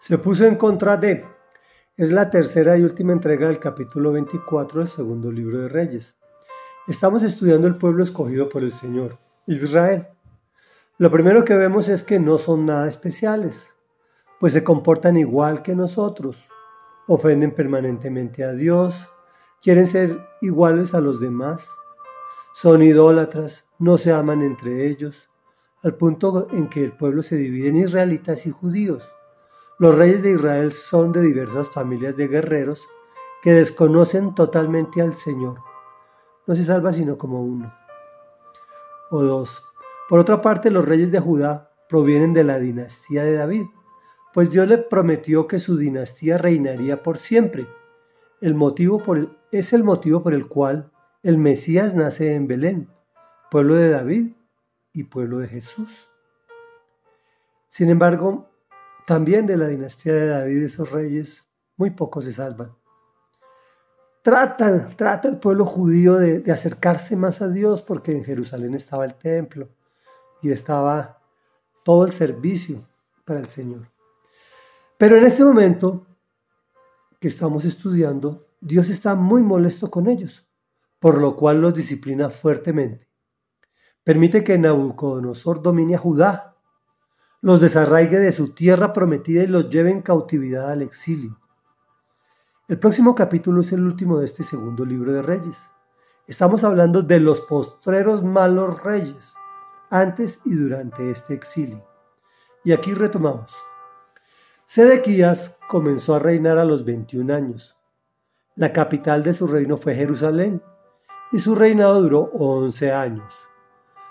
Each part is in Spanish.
Se puso en contra de. Es la tercera y última entrega del capítulo 24 del segundo libro de Reyes. Estamos estudiando el pueblo escogido por el Señor, Israel. Lo primero que vemos es que no son nada especiales, pues se comportan igual que nosotros. Ofenden permanentemente a Dios, quieren ser iguales a los demás, son idólatras, no se aman entre ellos, al punto en que el pueblo se divide en israelitas y judíos. Los reyes de Israel son de diversas familias de guerreros que desconocen totalmente al Señor. No se salva sino como uno o dos. Por otra parte, los reyes de Judá provienen de la dinastía de David, pues Dios le prometió que su dinastía reinaría por siempre. El motivo por es el motivo por el cual el Mesías nace en Belén, pueblo de David y pueblo de Jesús. Sin embargo, también de la dinastía de David y esos reyes, muy pocos se salvan. Trata, trata el pueblo judío de, de acercarse más a Dios porque en Jerusalén estaba el templo y estaba todo el servicio para el Señor. Pero en este momento que estamos estudiando, Dios está muy molesto con ellos, por lo cual los disciplina fuertemente. Permite que Nabucodonosor domine a Judá, los desarraigue de su tierra prometida y los lleve en cautividad al exilio. El próximo capítulo es el último de este segundo libro de Reyes. Estamos hablando de los postreros malos reyes, antes y durante este exilio. Y aquí retomamos. Sedequías comenzó a reinar a los 21 años. La capital de su reino fue Jerusalén y su reinado duró 11 años.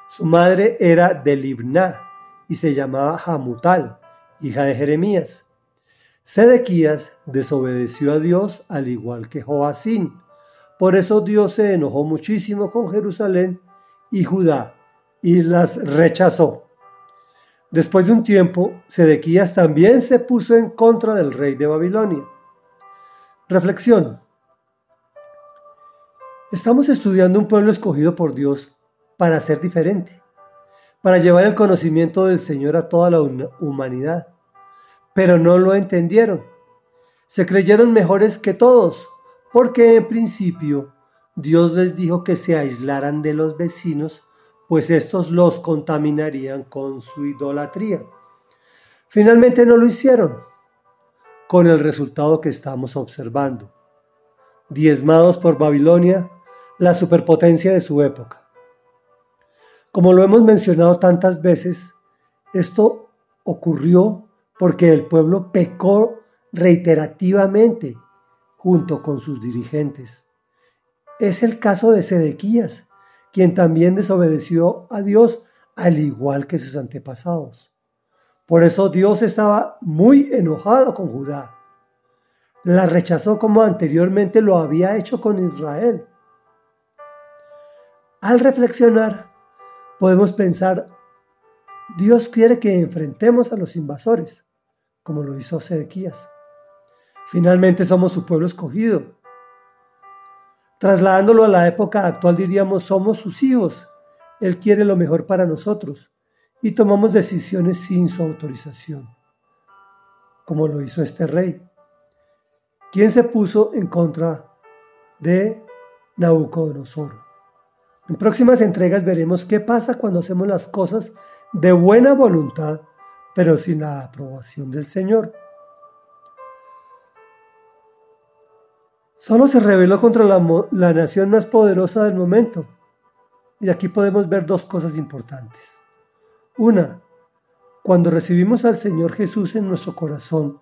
Su madre era de Libná y se llamaba Hamutal, hija de Jeremías. Sedequías desobedeció a Dios al igual que Joacín. Por eso Dios se enojó muchísimo con Jerusalén y Judá y las rechazó. Después de un tiempo, Sedequías también se puso en contra del rey de Babilonia. Reflexión. Estamos estudiando un pueblo escogido por Dios para ser diferente, para llevar el conocimiento del Señor a toda la humanidad. Pero no lo entendieron. Se creyeron mejores que todos, porque en principio Dios les dijo que se aislaran de los vecinos pues estos los contaminarían con su idolatría. Finalmente no lo hicieron, con el resultado que estamos observando. Diezmados por Babilonia, la superpotencia de su época. Como lo hemos mencionado tantas veces, esto ocurrió porque el pueblo pecó reiterativamente junto con sus dirigentes. Es el caso de Sedequías, quien también desobedeció a Dios al igual que sus antepasados. Por eso Dios estaba muy enojado con Judá. La rechazó como anteriormente lo había hecho con Israel. Al reflexionar, podemos pensar, Dios quiere que enfrentemos a los invasores, como lo hizo Sedequías. Finalmente somos su pueblo escogido, Trasladándolo a la época actual diríamos, somos sus hijos. Él quiere lo mejor para nosotros y tomamos decisiones sin su autorización, como lo hizo este rey. ¿Quién se puso en contra de Nabucodonosor? En próximas entregas veremos qué pasa cuando hacemos las cosas de buena voluntad, pero sin la aprobación del Señor. Solo se rebeló contra la, nación más poderosa del momento. Y aquí podemos ver dos cosas importantes. Una, cuando recibimos al Señor Jesús en nuestro corazón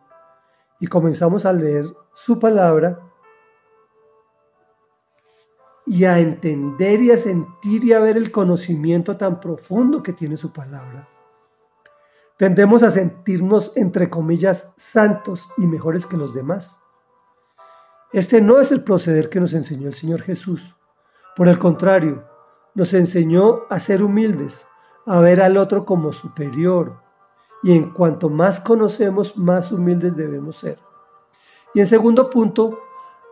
y comenzamos a leer su palabra y a entender y a sentir y a ver el conocimiento tan profundo que tiene su palabra, tendemos a sentirnos, entre comillas, santos y mejores que los demás. Este no es el proceder que nos enseñó el Señor Jesús. Por el contrario, nos enseñó a ser humildes, a ver al otro como superior. Y en cuanto más conocemos, más humildes debemos ser. Y en segundo punto,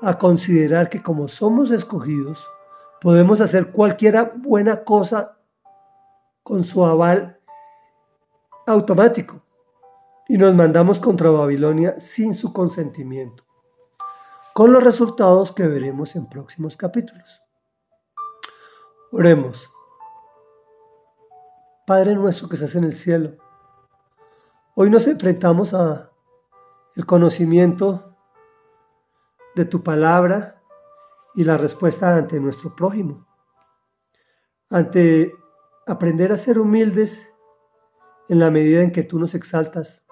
a considerar que como somos escogidos, podemos hacer cualquier buena cosa con su aval automático y nos mandamos contra Babilonia sin su consentimiento, con los resultados que veremos en próximos capítulos. Oremos. Padre nuestro que estás en el cielo, hoy nos enfrentamos a el conocimiento de tu palabra y la respuesta ante nuestro prójimo, ante aprender a ser humildes en la medida en que tú nos exaltas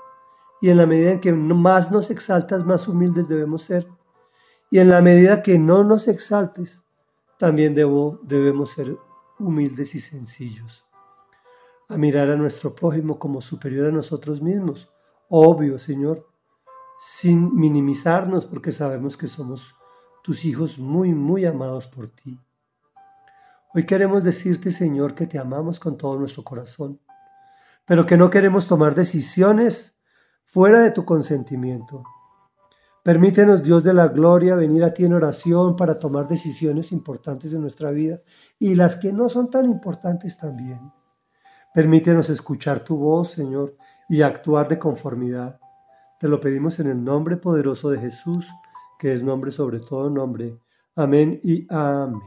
y en la medida en que más nos exaltas, más humildes debemos ser. Y en la medida que no nos exaltes, también debo, debemos ser humildes y sencillos. A mirar a nuestro prójimo como superior a nosotros mismos. Obvio, Señor, sin minimizarnos porque sabemos que somos tus hijos muy, muy amados por ti. Hoy queremos decirte, Señor, que te amamos con todo nuestro corazón, pero que no queremos tomar decisiones fuera de tu consentimiento. Permítenos, Dios de la gloria, venir a ti en oración para tomar decisiones importantes en nuestra vida y las que no son tan importantes también. Permítenos escuchar tu voz, Señor, y actuar de conformidad. Te lo pedimos en el nombre poderoso de Jesús, que es nombre sobre todo nombre. Amén y amén.